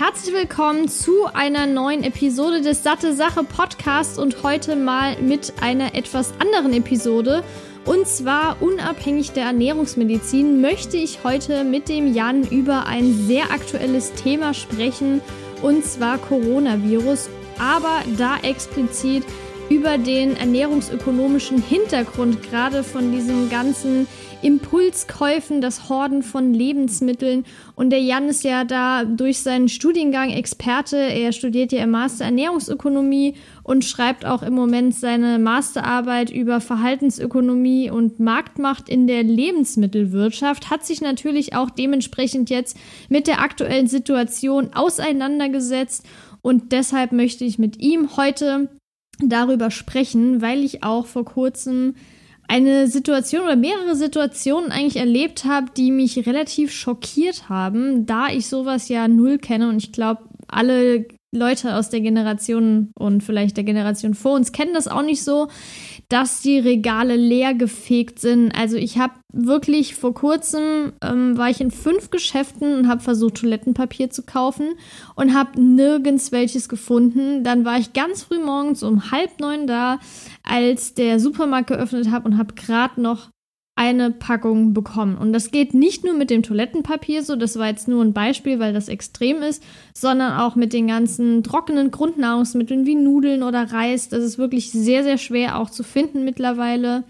herzlich willkommen zu einer neuen Episode des Satte Sache Podcasts und heute mal mit einer etwas anderen Episode. Und zwar unabhängig der Ernährungsmedizin möchte ich heute mit dem Jan über ein sehr aktuelles Thema sprechen und zwar Coronavirus, aber da explizit über den ernährungsökonomischen Hintergrund gerade von diesem ganzen Impulskäufen, das Horden von Lebensmitteln. Und der Jan ist ja da durch seinen Studiengang Experte. Er studiert ja im Master Ernährungsökonomie und schreibt auch im Moment seine Masterarbeit über Verhaltensökonomie und Marktmacht in der Lebensmittelwirtschaft. Hat sich natürlich auch dementsprechend jetzt mit der aktuellen Situation auseinandergesetzt. Und deshalb möchte ich mit ihm heute darüber sprechen, weil ich auch vor kurzem eine Situation oder mehrere Situationen eigentlich erlebt habe, die mich relativ schockiert haben, da ich sowas ja null kenne und ich glaube, alle Leute aus der Generation und vielleicht der Generation vor uns kennen das auch nicht so, dass die Regale leer gefegt sind. Also ich habe wirklich vor kurzem ähm, war ich in fünf Geschäften und habe versucht Toilettenpapier zu kaufen und habe nirgends welches gefunden. Dann war ich ganz früh morgens um halb neun da, als der Supermarkt geöffnet hat und habe gerade noch eine Packung bekommen. Und das geht nicht nur mit dem Toilettenpapier so, das war jetzt nur ein Beispiel, weil das extrem ist, sondern auch mit den ganzen trockenen Grundnahrungsmitteln wie Nudeln oder Reis. Das ist wirklich sehr, sehr schwer auch zu finden mittlerweile.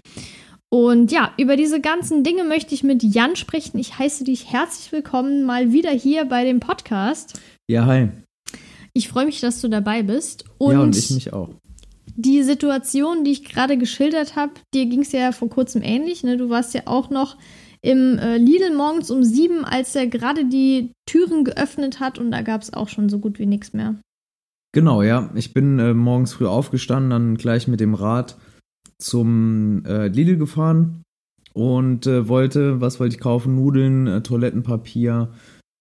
Und ja, über diese ganzen Dinge möchte ich mit Jan sprechen. Ich heiße dich herzlich willkommen mal wieder hier bei dem Podcast. Ja, hi. Ich freue mich, dass du dabei bist. Und ja, und ich mich auch die Situation, die ich gerade geschildert habe, dir ging es ja vor kurzem ähnlich. Ne? Du warst ja auch noch im äh, Lidl morgens um sieben, als er gerade die Türen geöffnet hat und da gab es auch schon so gut wie nichts mehr. Genau, ja. Ich bin äh, morgens früh aufgestanden, dann gleich mit dem Rad zum äh, Lidl gefahren und äh, wollte, was wollte ich kaufen? Nudeln, äh, Toilettenpapier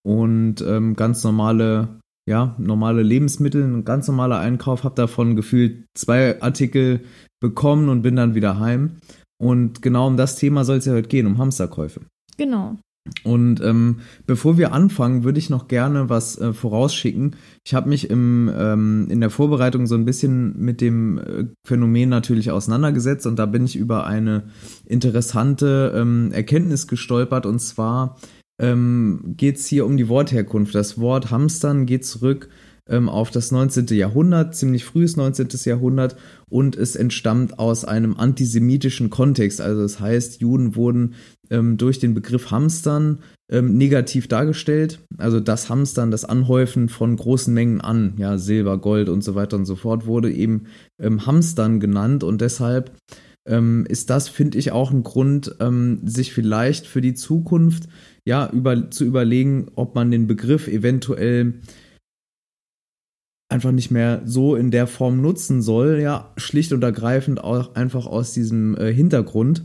und ähm, ganz normale ja, normale Lebensmittel, ein ganz normaler Einkauf, habe davon gefühlt zwei Artikel bekommen und bin dann wieder heim. Und genau um das Thema soll es ja heute gehen, um Hamsterkäufe. Genau. Und ähm, bevor wir anfangen, würde ich noch gerne was äh, vorausschicken. Ich habe mich im, ähm, in der Vorbereitung so ein bisschen mit dem äh, Phänomen natürlich auseinandergesetzt und da bin ich über eine interessante ähm, Erkenntnis gestolpert und zwar ähm, geht es hier um die Wortherkunft. Das Wort Hamstern geht zurück ähm, auf das 19. Jahrhundert, ziemlich frühes 19. Jahrhundert und es entstammt aus einem antisemitischen Kontext. Also das heißt, Juden wurden ähm, durch den Begriff Hamstern ähm, negativ dargestellt. Also das Hamstern, das Anhäufen von großen Mengen an, ja, Silber, Gold und so weiter und so fort, wurde eben ähm, Hamstern genannt und deshalb ähm, ist das, finde ich, auch ein Grund, sich vielleicht für die Zukunft ja, über, zu überlegen, ob man den Begriff eventuell einfach nicht mehr so in der Form nutzen soll, ja, schlicht und ergreifend auch einfach aus diesem äh, Hintergrund.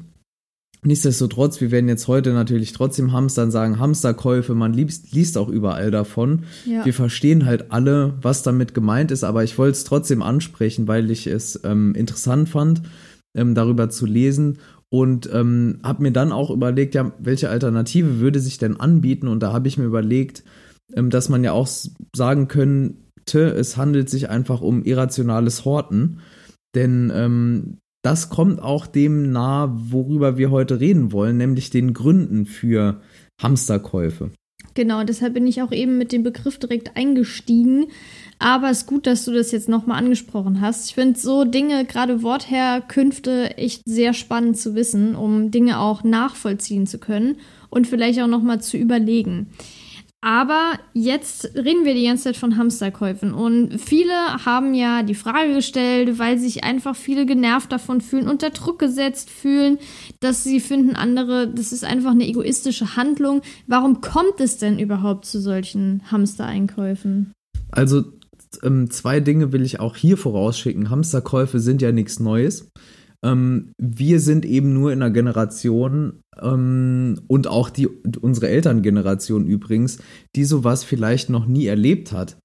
Nichtsdestotrotz, wir werden jetzt heute natürlich trotzdem Hamstern sagen, Hamsterkäufe, man liest, liest auch überall davon. Ja. Wir verstehen halt alle, was damit gemeint ist, aber ich wollte es trotzdem ansprechen, weil ich es ähm, interessant fand, ähm, darüber zu lesen und ähm, habe mir dann auch überlegt, ja, welche Alternative würde sich denn anbieten? Und da habe ich mir überlegt, ähm, dass man ja auch sagen könnte, es handelt sich einfach um irrationales Horten. Denn ähm, das kommt auch dem nahe, worüber wir heute reden wollen, nämlich den Gründen für Hamsterkäufe. Genau, deshalb bin ich auch eben mit dem Begriff direkt eingestiegen, aber es ist gut, dass du das jetzt nochmal angesprochen hast. Ich finde so Dinge, gerade Wortherkünfte, echt sehr spannend zu wissen, um Dinge auch nachvollziehen zu können und vielleicht auch nochmal zu überlegen. Aber jetzt reden wir die ganze Zeit von Hamsterkäufen. Und viele haben ja die Frage gestellt, weil sich einfach viele genervt davon fühlen, unter Druck gesetzt fühlen, dass sie finden, andere, das ist einfach eine egoistische Handlung. Warum kommt es denn überhaupt zu solchen Hamstereinkäufen? Also ähm, zwei Dinge will ich auch hier vorausschicken. Hamsterkäufe sind ja nichts Neues. Ähm, wir sind eben nur in einer Generation ähm, und auch die, unsere Elterngeneration übrigens, die sowas vielleicht noch nie erlebt hat.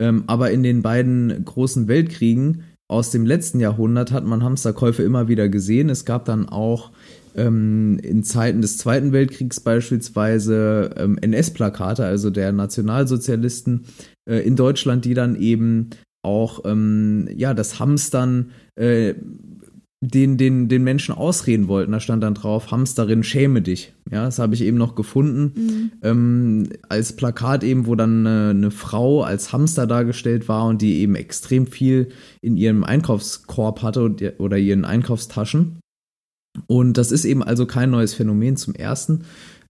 Ähm, aber in den beiden großen Weltkriegen aus dem letzten Jahrhundert hat man Hamsterkäufe immer wieder gesehen. Es gab dann auch ähm, in Zeiten des Zweiten Weltkriegs beispielsweise ähm, NS-Plakate, also der Nationalsozialisten äh, in Deutschland, die dann eben auch ähm, ja das Hamstern äh, den, den, den Menschen ausreden wollten. Da stand dann drauf, Hamsterin, schäme dich. Ja, das habe ich eben noch gefunden. Mhm. Ähm, als Plakat eben, wo dann eine, eine, Frau als Hamster dargestellt war und die eben extrem viel in ihrem Einkaufskorb hatte oder ihren Einkaufstaschen. Und das ist eben also kein neues Phänomen zum ersten.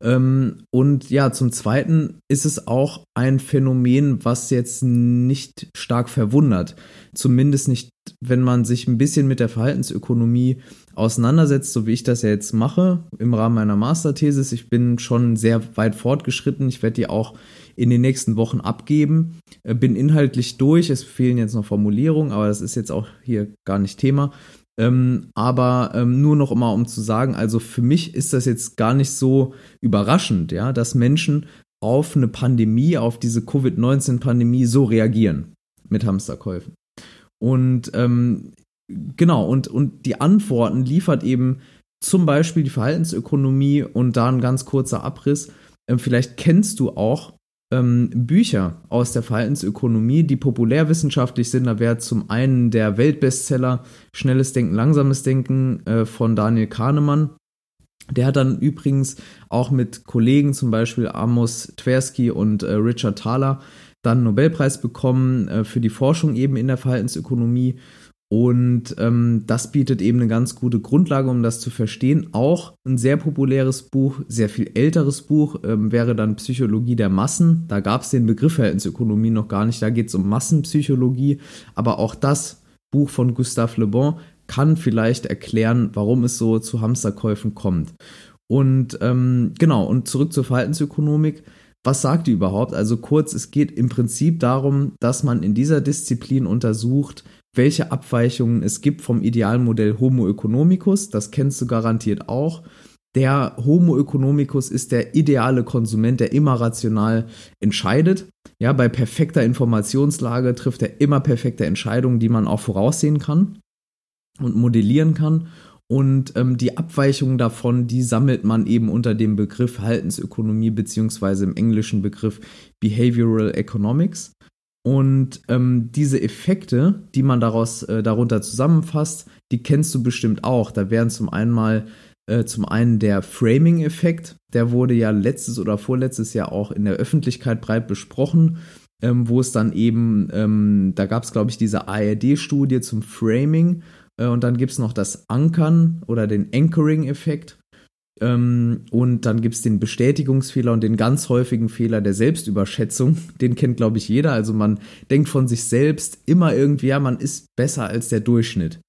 Ähm, und ja, zum Zweiten ist es auch ein Phänomen, was jetzt nicht stark verwundert. Zumindest nicht, wenn man sich ein bisschen mit der Verhaltensökonomie auseinandersetzt, so wie ich das ja jetzt mache im Rahmen meiner Masterthesis. Ich bin schon sehr weit fortgeschritten. Ich werde die auch in den nächsten Wochen abgeben. Äh, bin inhaltlich durch. Es fehlen jetzt noch Formulierungen, aber das ist jetzt auch hier gar nicht Thema. Ähm, aber ähm, nur noch mal, um zu sagen, also für mich ist das jetzt gar nicht so überraschend, ja, dass Menschen auf eine Pandemie, auf diese Covid-19-Pandemie so reagieren mit Hamsterkäufen. Und ähm, genau, und, und die Antworten liefert eben zum Beispiel die Verhaltensökonomie und da ein ganz kurzer Abriss. Ähm, vielleicht kennst du auch ähm, Bücher aus der Verhaltensökonomie, die populärwissenschaftlich sind. Da wäre zum einen der Weltbestseller Schnelles Denken, Langsames Denken äh, von Daniel Kahnemann. Der hat dann übrigens auch mit Kollegen, zum Beispiel Amos Tversky und äh, Richard Thaler, dann Nobelpreis bekommen äh, für die Forschung eben in der Verhaltensökonomie. Und ähm, das bietet eben eine ganz gute Grundlage, um das zu verstehen. Auch ein sehr populäres Buch, sehr viel älteres Buch, ähm, wäre dann Psychologie der Massen. Da gab es den Begriff Verhaltensökonomie noch gar nicht. Da geht es um Massenpsychologie. Aber auch das Buch von Gustave Le Bon kann vielleicht erklären, warum es so zu Hamsterkäufen kommt. Und ähm, genau, und zurück zur Verhaltensökonomik. Was sagt die überhaupt? Also kurz, es geht im Prinzip darum, dass man in dieser Disziplin untersucht, welche Abweichungen es gibt vom Idealmodell Homo economicus. Das kennst du garantiert auch. Der Homo economicus ist der ideale Konsument, der immer rational entscheidet. Ja, bei perfekter Informationslage trifft er immer perfekte Entscheidungen, die man auch voraussehen kann und modellieren kann. Und ähm, die Abweichungen davon, die sammelt man eben unter dem Begriff Verhaltensökonomie beziehungsweise im englischen Begriff Behavioral Economics. Und ähm, diese Effekte, die man daraus äh, darunter zusammenfasst, die kennst du bestimmt auch. Da wären zum einen mal äh, zum einen der Framing-Effekt, der wurde ja letztes oder vorletztes Jahr auch in der Öffentlichkeit breit besprochen, ähm, wo es dann eben, ähm, da gab es glaube ich diese ARD-Studie zum Framing und dann gibt es noch das Ankern oder den Anchoring-Effekt. Ähm, und dann gibt es den Bestätigungsfehler und den ganz häufigen Fehler der Selbstüberschätzung. Den kennt, glaube ich, jeder. Also man denkt von sich selbst immer irgendwie, ja, man ist besser als der Durchschnitt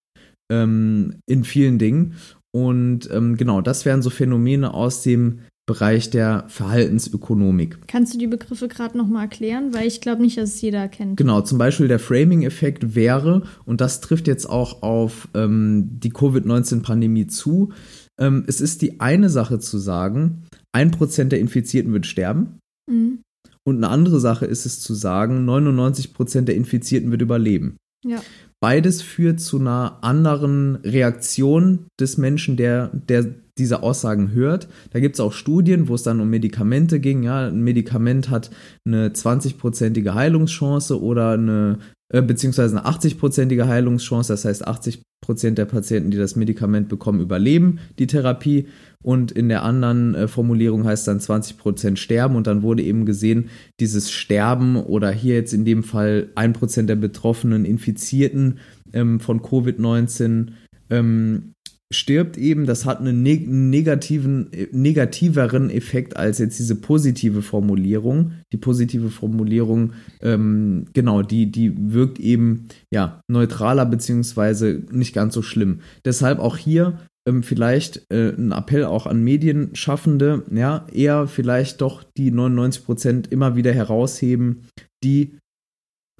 ähm, in vielen Dingen. Und ähm, genau, das wären so Phänomene aus dem Bereich der Verhaltensökonomik. Kannst du die Begriffe gerade nochmal erklären? Weil ich glaube nicht, dass es jeder kennt. Genau, zum Beispiel der Framing-Effekt wäre, und das trifft jetzt auch auf ähm, die Covid-19-Pandemie zu, ähm, es ist die eine Sache zu sagen, ein Prozent der Infizierten wird sterben. Mhm. Und eine andere Sache ist es zu sagen, 99 Prozent der Infizierten wird überleben. Ja. Beides führt zu einer anderen Reaktion des Menschen, der, der diese Aussagen hört. Da gibt es auch Studien, wo es dann um Medikamente ging. Ja, ein Medikament hat eine 20-prozentige Heilungschance oder eine beziehungsweise eine 80-prozentige Heilungschance. Das heißt, 80 Prozent der Patienten, die das Medikament bekommen, überleben die Therapie. Und in der anderen äh, Formulierung heißt dann 20 Prozent sterben. Und dann wurde eben gesehen, dieses Sterben oder hier jetzt in dem Fall 1 Prozent der Betroffenen Infizierten ähm, von Covid-19 ähm, stirbt eben, das hat einen negativen, negativeren Effekt als jetzt diese positive Formulierung. Die positive Formulierung, ähm, genau, die, die wirkt eben ja neutraler beziehungsweise nicht ganz so schlimm. Deshalb auch hier ähm, vielleicht äh, ein Appell auch an Medienschaffende, ja, eher vielleicht doch die 99 Prozent immer wieder herausheben, die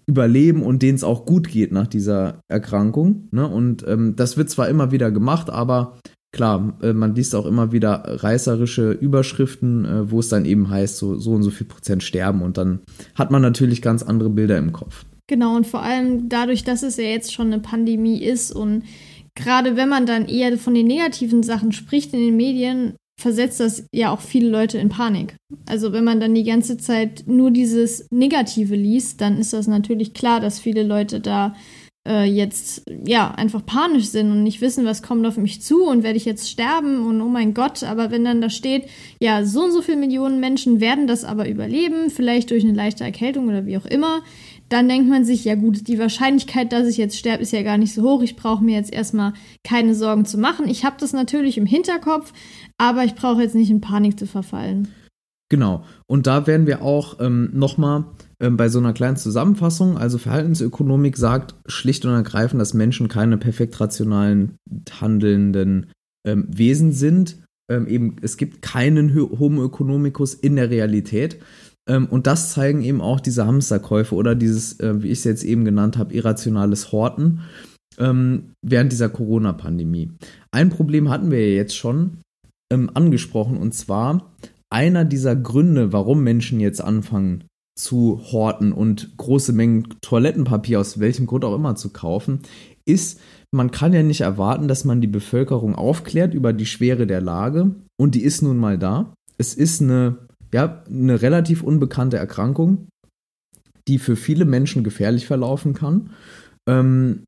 überleben und denen es auch gut geht nach dieser Erkrankung. Ne? Und ähm, das wird zwar immer wieder gemacht, aber klar, äh, man liest auch immer wieder reißerische Überschriften, äh, wo es dann eben heißt, so, so und so viel Prozent sterben und dann hat man natürlich ganz andere Bilder im Kopf. Genau, und vor allem dadurch, dass es ja jetzt schon eine Pandemie ist und gerade wenn man dann eher von den negativen Sachen spricht in den Medien, versetzt das ja auch viele Leute in Panik. Also wenn man dann die ganze Zeit nur dieses Negative liest, dann ist das natürlich klar, dass viele Leute da äh, jetzt ja einfach panisch sind und nicht wissen, was kommt auf mich zu und werde ich jetzt sterben und oh mein Gott, aber wenn dann da steht, ja, so und so viele Millionen Menschen werden das aber überleben, vielleicht durch eine leichte Erkältung oder wie auch immer, dann denkt man sich, ja gut, die Wahrscheinlichkeit, dass ich jetzt sterbe, ist ja gar nicht so hoch. Ich brauche mir jetzt erstmal keine Sorgen zu machen. Ich habe das natürlich im Hinterkopf, aber ich brauche jetzt nicht in Panik zu verfallen. Genau. Und da werden wir auch ähm, nochmal ähm, bei so einer kleinen Zusammenfassung, also Verhaltensökonomik sagt schlicht und ergreifend, dass Menschen keine perfekt rationalen handelnden ähm, Wesen sind. Ähm, eben, es gibt keinen Homo economicus in der Realität. Ähm, und das zeigen eben auch diese Hamsterkäufe oder dieses, äh, wie ich es jetzt eben genannt habe, irrationales Horten ähm, während dieser Corona-Pandemie. Ein Problem hatten wir ja jetzt schon ähm, angesprochen und zwar einer dieser Gründe, warum Menschen jetzt anfangen, zu horten und große Mengen Toilettenpapier aus welchem Grund auch immer zu kaufen, ist, man kann ja nicht erwarten, dass man die Bevölkerung aufklärt über die Schwere der Lage und die ist nun mal da. Es ist eine, ja, eine relativ unbekannte Erkrankung, die für viele Menschen gefährlich verlaufen kann. Ähm,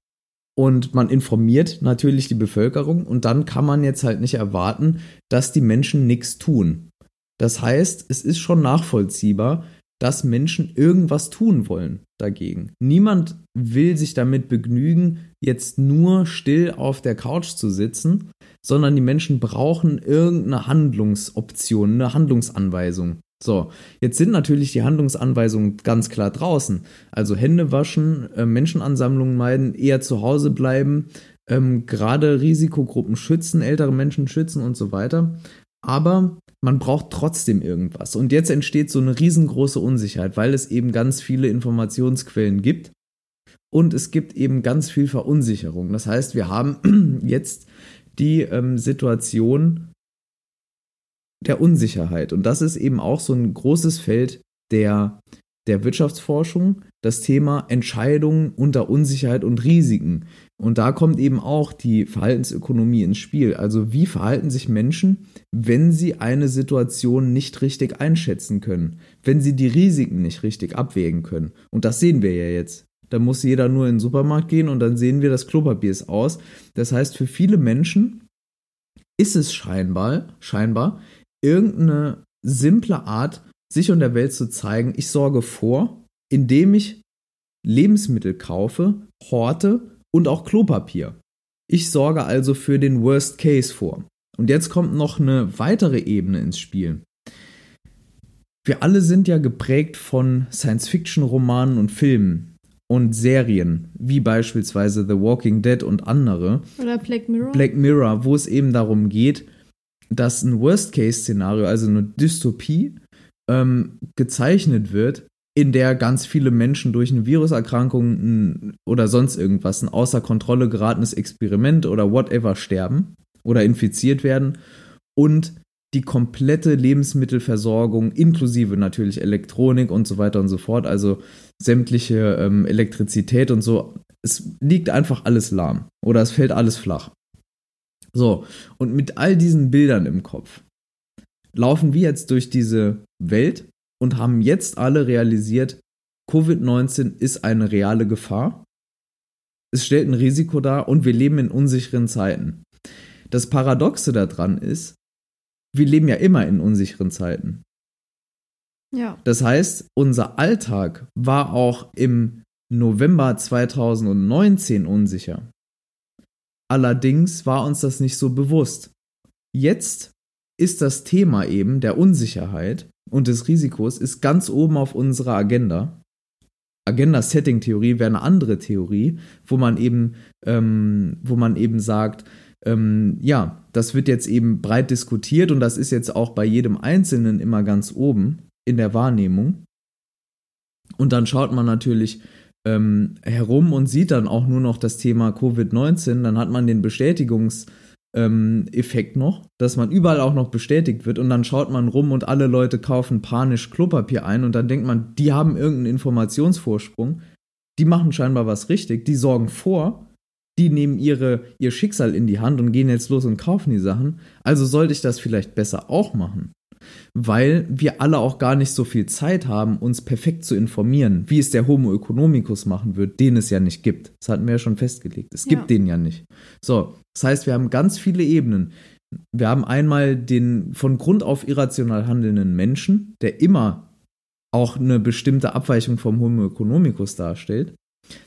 und man informiert natürlich die Bevölkerung und dann kann man jetzt halt nicht erwarten, dass die Menschen nichts tun. Das heißt, es ist schon nachvollziehbar, dass Menschen irgendwas tun wollen dagegen. Niemand will sich damit begnügen, jetzt nur still auf der Couch zu sitzen, sondern die Menschen brauchen irgendeine Handlungsoption, eine Handlungsanweisung. So, jetzt sind natürlich die Handlungsanweisungen ganz klar draußen. Also Hände waschen, äh, Menschenansammlungen meiden, eher zu Hause bleiben, ähm, gerade Risikogruppen schützen, ältere Menschen schützen und so weiter. Aber man braucht trotzdem irgendwas. Und jetzt entsteht so eine riesengroße Unsicherheit, weil es eben ganz viele Informationsquellen gibt und es gibt eben ganz viel Verunsicherung. Das heißt, wir haben jetzt die ähm, Situation der Unsicherheit. Und das ist eben auch so ein großes Feld der, der Wirtschaftsforschung, das Thema Entscheidungen unter Unsicherheit und Risiken. Und da kommt eben auch die Verhaltensökonomie ins Spiel. Also wie verhalten sich Menschen, wenn sie eine Situation nicht richtig einschätzen können, wenn sie die Risiken nicht richtig abwägen können. Und das sehen wir ja jetzt. Da muss jeder nur in den Supermarkt gehen und dann sehen wir, das Klopapier ist aus. Das heißt, für viele Menschen ist es scheinbar, scheinbar irgendeine simple Art, sich und der Welt zu zeigen, ich sorge vor, indem ich Lebensmittel kaufe, horte und auch Klopapier. Ich sorge also für den Worst Case vor. Und jetzt kommt noch eine weitere Ebene ins Spiel. Wir alle sind ja geprägt von Science-Fiction-Romanen und Filmen und Serien, wie beispielsweise The Walking Dead und andere. Oder Black Mirror. Black Mirror, wo es eben darum geht, dass ein Worst-Case-Szenario, also eine Dystopie, ähm, gezeichnet wird, in der ganz viele Menschen durch eine Viruserkrankung oder sonst irgendwas, ein außer Kontrolle geratenes Experiment oder whatever sterben oder infiziert werden und die komplette Lebensmittelversorgung inklusive natürlich Elektronik und so weiter und so fort, also sämtliche ähm, Elektrizität und so, es liegt einfach alles lahm oder es fällt alles flach. So, und mit all diesen Bildern im Kopf laufen wir jetzt durch diese Welt und haben jetzt alle realisiert, Covid-19 ist eine reale Gefahr. Es stellt ein Risiko dar und wir leben in unsicheren Zeiten. Das Paradoxe daran ist, wir leben ja immer in unsicheren Zeiten. Ja. Das heißt, unser Alltag war auch im November 2019 unsicher. Allerdings war uns das nicht so bewusst. Jetzt ist das Thema eben der Unsicherheit und des Risikos ist ganz oben auf unserer Agenda. Agenda-Setting-Theorie wäre eine andere Theorie, wo man eben, ähm, wo man eben sagt, ähm, ja, das wird jetzt eben breit diskutiert und das ist jetzt auch bei jedem Einzelnen immer ganz oben in der Wahrnehmung. Und dann schaut man natürlich ähm, herum und sieht dann auch nur noch das Thema Covid-19, dann hat man den Bestätigungs- ähm, noch, dass man überall auch noch bestätigt wird und dann schaut man rum und alle Leute kaufen panisch Klopapier ein und dann denkt man, die haben irgendeinen Informationsvorsprung, die machen scheinbar was richtig, die sorgen vor die nehmen ihre, ihr Schicksal in die Hand und gehen jetzt los und kaufen die Sachen. Also sollte ich das vielleicht besser auch machen. Weil wir alle auch gar nicht so viel Zeit haben, uns perfekt zu informieren, wie es der Homo economicus machen wird, den es ja nicht gibt. Das hatten wir ja schon festgelegt. Es gibt ja. den ja nicht. So, das heißt, wir haben ganz viele Ebenen. Wir haben einmal den von Grund auf irrational handelnden Menschen, der immer auch eine bestimmte Abweichung vom Homo economicus darstellt.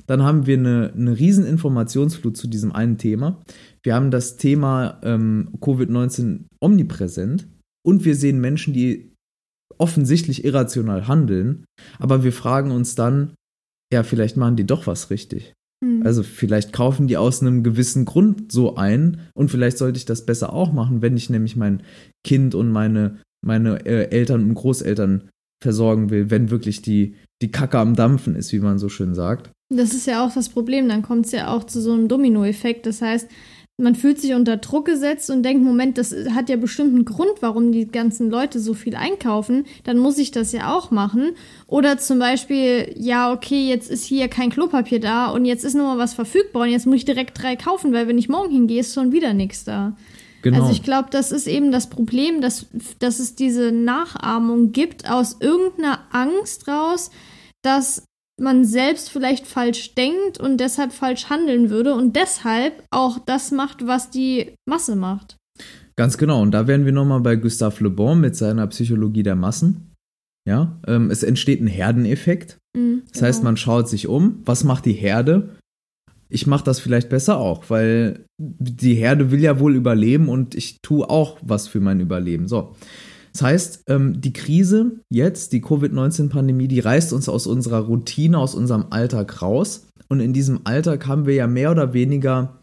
Dann haben wir eine, eine riesen Informationsflut zu diesem einen Thema. Wir haben das Thema ähm, Covid-19 omnipräsent und wir sehen Menschen, die offensichtlich irrational handeln, aber wir fragen uns dann, ja, vielleicht machen die doch was richtig. Mhm. Also vielleicht kaufen die aus einem gewissen Grund so ein und vielleicht sollte ich das besser auch machen, wenn ich nämlich mein Kind und meine, meine äh, Eltern und Großeltern versorgen will, wenn wirklich die, die Kacke am Dampfen ist, wie man so schön sagt. Das ist ja auch das Problem, dann kommt es ja auch zu so einem Dominoeffekt. Das heißt, man fühlt sich unter Druck gesetzt und denkt, Moment, das hat ja bestimmt einen Grund, warum die ganzen Leute so viel einkaufen, dann muss ich das ja auch machen. Oder zum Beispiel, ja, okay, jetzt ist hier kein Klopapier da und jetzt ist nur mal was verfügbar und jetzt muss ich direkt drei kaufen, weil wenn ich morgen hingehe, ist schon wieder nichts da. Genau. Also ich glaube, das ist eben das Problem, dass, dass es diese Nachahmung gibt aus irgendeiner Angst raus, dass man selbst vielleicht falsch denkt und deshalb falsch handeln würde und deshalb auch das macht, was die Masse macht. Ganz genau. Und da wären wir nochmal bei Gustave Le Bon mit seiner Psychologie der Massen. Ja, ähm, es entsteht ein Herdeneffekt. Mhm, das heißt, genau. man schaut sich um, was macht die Herde? Ich mache das vielleicht besser auch, weil die Herde will ja wohl überleben und ich tue auch was für mein Überleben. So. Das heißt, ähm, die Krise jetzt, die Covid-19-Pandemie, die reißt uns aus unserer Routine, aus unserem Alltag raus. Und in diesem Alltag haben wir ja mehr oder weniger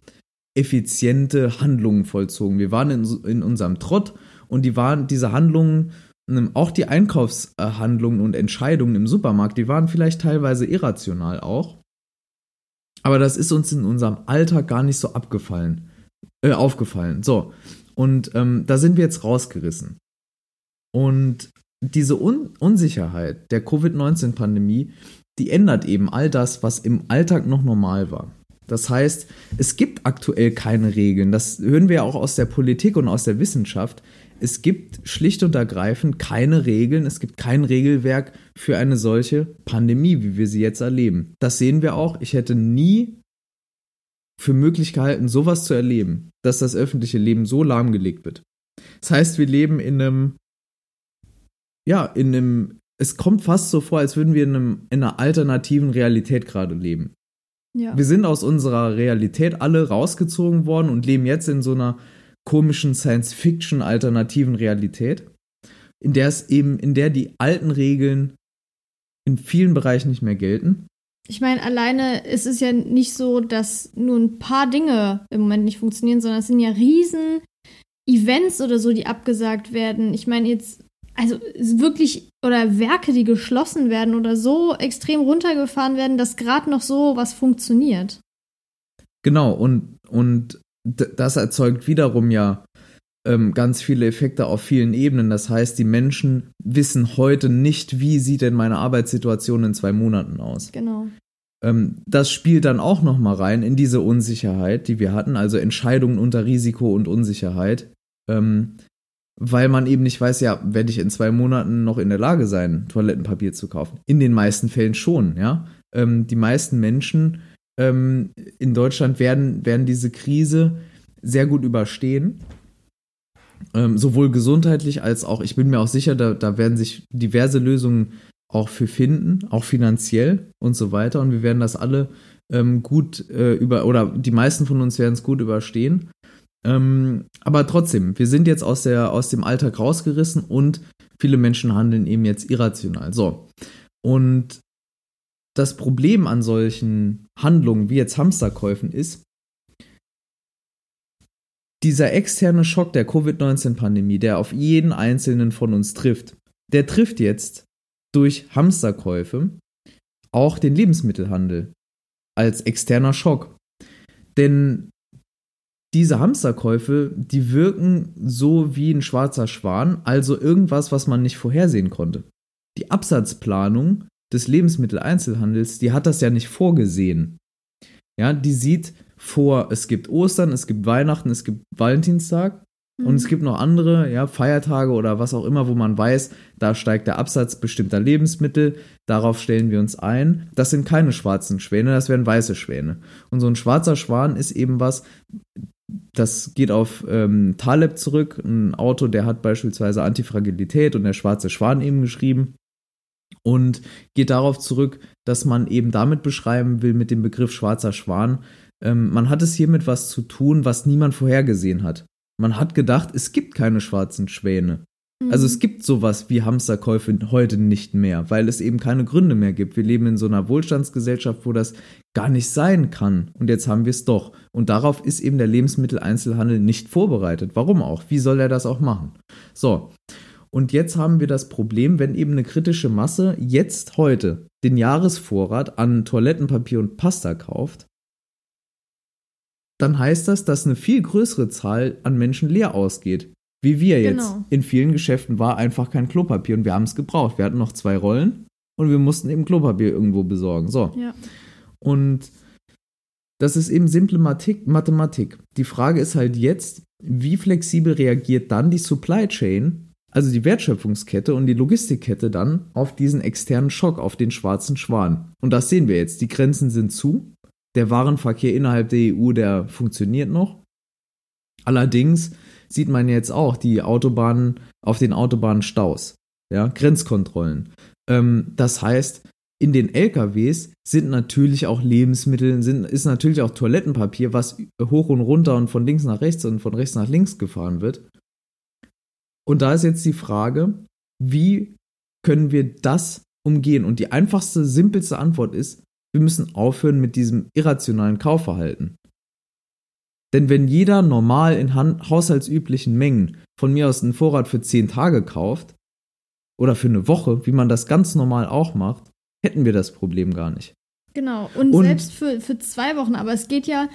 effiziente Handlungen vollzogen. Wir waren in, in unserem Trott und die waren diese Handlungen, ähm, auch die Einkaufshandlungen und Entscheidungen im Supermarkt, die waren vielleicht teilweise irrational auch. Aber das ist uns in unserem Alltag gar nicht so abgefallen, äh, aufgefallen. So. Und ähm, da sind wir jetzt rausgerissen. Und diese Un Unsicherheit der Covid-19-Pandemie, die ändert eben all das, was im Alltag noch normal war. Das heißt, es gibt aktuell keine Regeln. Das hören wir auch aus der Politik und aus der Wissenschaft. Es gibt schlicht und ergreifend keine Regeln, es gibt kein Regelwerk für eine solche Pandemie, wie wir sie jetzt erleben. Das sehen wir auch. Ich hätte nie für möglich gehalten, sowas zu erleben, dass das öffentliche Leben so lahmgelegt wird. Das heißt, wir leben in einem ja, in einem, es kommt fast so vor, als würden wir in, einem, in einer alternativen Realität gerade leben. Ja. Wir sind aus unserer Realität alle rausgezogen worden und leben jetzt in so einer komischen Science-Fiction alternativen Realität, in der es eben, in der die alten Regeln in vielen Bereichen nicht mehr gelten. Ich meine, alleine ist es ja nicht so, dass nur ein paar Dinge im Moment nicht funktionieren, sondern es sind ja riesen Events oder so, die abgesagt werden. Ich meine, jetzt also wirklich, oder Werke, die geschlossen werden oder so extrem runtergefahren werden, dass gerade noch so was funktioniert. Genau, und, und das erzeugt wiederum ja ähm, ganz viele Effekte auf vielen Ebenen. Das heißt, die Menschen wissen heute nicht, wie sieht denn meine Arbeitssituation in zwei Monaten aus. Genau. Ähm, das spielt dann auch nochmal rein in diese Unsicherheit, die wir hatten, also Entscheidungen unter Risiko und Unsicherheit. Ähm, weil man eben nicht weiß, ja, werde ich in zwei Monaten noch in der Lage sein, Toilettenpapier zu kaufen. In den meisten Fällen schon, ja. Ähm, die meisten Menschen ähm, in Deutschland werden, werden diese Krise sehr gut überstehen. Ähm, sowohl gesundheitlich als auch, ich bin mir auch sicher, da, da werden sich diverse Lösungen auch für finden, auch finanziell und so weiter. Und wir werden das alle ähm, gut äh, über, oder die meisten von uns werden es gut überstehen. Ähm, aber trotzdem, wir sind jetzt aus, der, aus dem Alltag rausgerissen und viele Menschen handeln eben jetzt irrational. So. Und das Problem an solchen Handlungen wie jetzt Hamsterkäufen ist, dieser externe Schock der Covid-19-Pandemie, der auf jeden einzelnen von uns trifft, der trifft jetzt durch Hamsterkäufe auch den Lebensmittelhandel als externer Schock. Denn diese Hamsterkäufe, die wirken so wie ein schwarzer Schwan, also irgendwas, was man nicht vorhersehen konnte. Die Absatzplanung des Lebensmitteleinzelhandels, die hat das ja nicht vorgesehen. Ja, die sieht vor, es gibt Ostern, es gibt Weihnachten, es gibt Valentinstag und Mhm. es gibt noch andere, ja, Feiertage oder was auch immer, wo man weiß, da steigt der Absatz bestimmter Lebensmittel, darauf stellen wir uns ein. Das sind keine schwarzen Schwäne, das wären weiße Schwäne. Und so ein schwarzer Schwan ist eben was, das geht auf ähm, Taleb zurück, ein Autor, der hat beispielsweise Antifragilität und der schwarze Schwan eben geschrieben und geht darauf zurück, dass man eben damit beschreiben will mit dem Begriff schwarzer Schwan, ähm, man hat es hier mit was zu tun, was niemand vorhergesehen hat. Man hat gedacht, es gibt keine schwarzen Schwäne. Mhm. Also es gibt sowas wie Hamsterkäufe heute nicht mehr, weil es eben keine Gründe mehr gibt. Wir leben in so einer Wohlstandsgesellschaft, wo das gar nicht sein kann. Und jetzt haben wir es doch. Und darauf ist eben der Lebensmitteleinzelhandel nicht vorbereitet. Warum auch? Wie soll er das auch machen? So. Und jetzt haben wir das Problem, wenn eben eine kritische Masse jetzt heute den Jahresvorrat an Toilettenpapier und Pasta kauft, dann heißt das, dass eine viel größere Zahl an Menschen leer ausgeht. Wie wir jetzt. Genau. In vielen Geschäften war einfach kein Klopapier und wir haben es gebraucht. Wir hatten noch zwei Rollen und wir mussten eben Klopapier irgendwo besorgen. So. Ja. Und das ist eben simple Mathematik. Mathematik. Die Frage ist halt jetzt, wie flexibel reagiert dann die Supply Chain, also die Wertschöpfungskette und die Logistikkette dann auf diesen externen Schock, auf den schwarzen Schwan. Und das sehen wir jetzt. Die Grenzen sind zu. Der Warenverkehr innerhalb der EU, der funktioniert noch. Allerdings sieht man jetzt auch die Autobahnen auf den Autobahnen Staus, ja, Grenzkontrollen. Ähm, das heißt, in den LKWs sind natürlich auch Lebensmittel, sind, ist natürlich auch Toilettenpapier, was hoch und runter und von links nach rechts und von rechts nach links gefahren wird. Und da ist jetzt die Frage, wie können wir das umgehen? Und die einfachste, simpelste Antwort ist, wir müssen aufhören mit diesem irrationalen Kaufverhalten. Denn wenn jeder normal in han- haushaltsüblichen Mengen von mir aus einen Vorrat für 10 Tage kauft oder für eine Woche, wie man das ganz normal auch macht, hätten wir das Problem gar nicht. Genau. Und, Und- selbst für, für zwei Wochen. Aber es geht ja,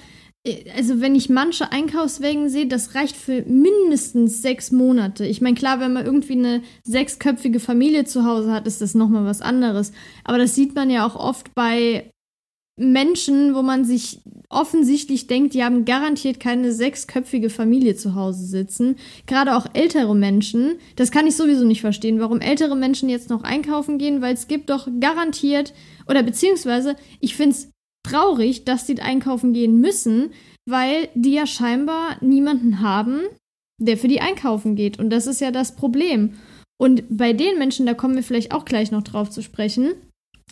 äh, also wenn ich manche Einkaufswägen sehe, das reicht für mindestens sechs Monate. Ich meine, klar, wenn man irgendwie eine sechsköpfige Familie zu Hause hat, ist das nochmal was anderes. Aber das sieht man ja auch oft bei Menschen, wo man sich offensichtlich denkt, die haben garantiert keine sechsköpfige Familie zu Hause sitzen. Gerade auch ältere Menschen. Das kann ich sowieso nicht verstehen, warum ältere Menschen jetzt noch einkaufen gehen, weil es gibt doch garantiert, oder beziehungsweise, ich finde es traurig, dass die einkaufen gehen müssen, weil die ja scheinbar niemanden haben, der für die einkaufen geht. Und das ist ja das Problem. Und bei den Menschen, da kommen wir vielleicht auch gleich noch drauf zu sprechen,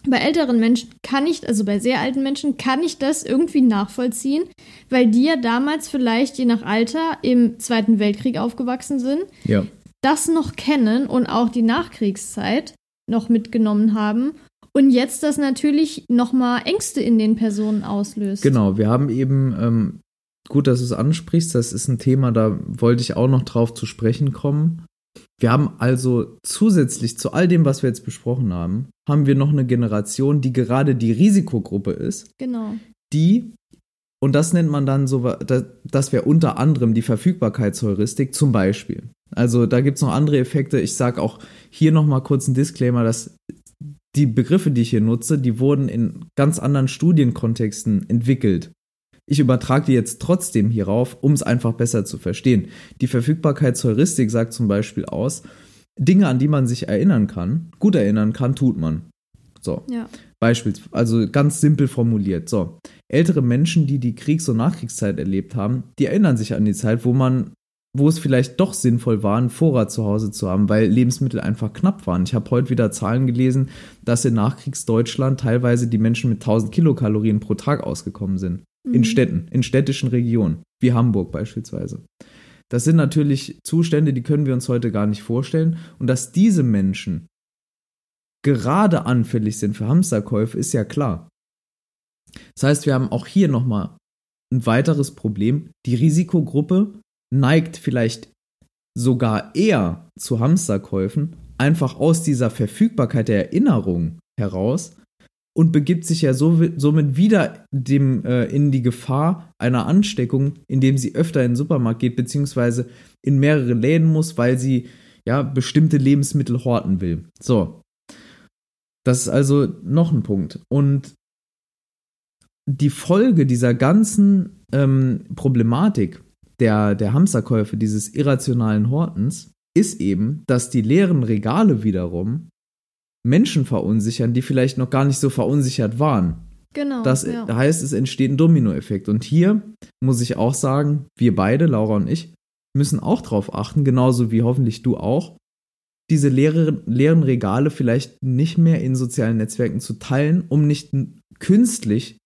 bei älteren Menschen kann ich, also bei sehr alten Menschen, kann ich das irgendwie nachvollziehen, weil die ja damals vielleicht je nach Alter im Zweiten Weltkrieg aufgewachsen sind, Ja. das noch kennen und auch die Nachkriegszeit noch mitgenommen haben und jetzt das natürlich nochmal Ängste in den Personen auslöst. Genau, wir haben eben, ähm, gut, dass du es ansprichst, das ist ein Thema, da wollte ich auch noch drauf zu sprechen kommen. Wir haben also zusätzlich zu all dem, was wir jetzt besprochen haben, haben wir noch eine Generation, die gerade die Risikogruppe ist, Genau. die, und das nennt man dann so, das, wäre unter anderem die Verfügbarkeitsheuristik zum Beispiel. Also da gibt es noch andere Effekte. Ich sage auch hier nochmal kurz einen Disclaimer, dass die Begriffe, die ich hier nutze, die wurden in ganz anderen Studienkontexten entwickelt. Ich übertrage die jetzt trotzdem hierauf, um es einfach besser zu verstehen. Die Verfügbarkeitsheuristik sagt zum Beispiel aus, Dinge, an die man sich erinnern kann, gut erinnern kann, tut man. So. Ja. Beispielsweise, also ganz simpel formuliert. So, ältere Menschen, die die Kriegs- und Nachkriegszeit erlebt haben, die erinnern sich an die Zeit, wo man, wo es vielleicht doch sinnvoll war, einen Vorrat zu Hause zu haben, weil Lebensmittel einfach knapp waren. Ich habe heute wieder Zahlen gelesen, dass in Nachkriegsdeutschland teilweise die Menschen mit 1000 Kilokalorien pro Tag ausgekommen sind. In Mhm. Städten, in städtischen Regionen, wie Hamburg beispielsweise. Das sind natürlich Zustände, die können wir uns heute gar nicht vorstellen. Und dass diese Menschen gerade anfällig sind für Hamsterkäufe, ist ja klar. Das heißt, wir haben auch hier nochmal ein weiteres Problem. Die Risikogruppe neigt vielleicht sogar eher zu Hamsterkäufen, einfach aus dieser Verfügbarkeit der Erinnerung heraus und begibt sich ja so, somit wieder dem, äh, in die Gefahr einer Ansteckung, indem sie öfter in den Supermarkt geht, beziehungsweise in mehrere Läden muss, weil sie ja bestimmte Lebensmittel horten will. So. Das ist also noch ein Punkt. Und die Folge dieser ganzen ähm, Problematik der, der Hamsterkäufe, dieses irrationalen Hortens, ist eben, dass die leeren Regale wiederum Menschen verunsichern, die vielleicht noch gar nicht so verunsichert waren. Genau. Das ja. heißt, es entsteht ein Dominoeffekt. Und hier muss ich auch sagen, wir beide, Laura und ich, müssen auch darauf achten, genauso wie hoffentlich du auch, diese leere, leeren Regale vielleicht nicht mehr in sozialen Netzwerken zu teilen, um nicht künstlich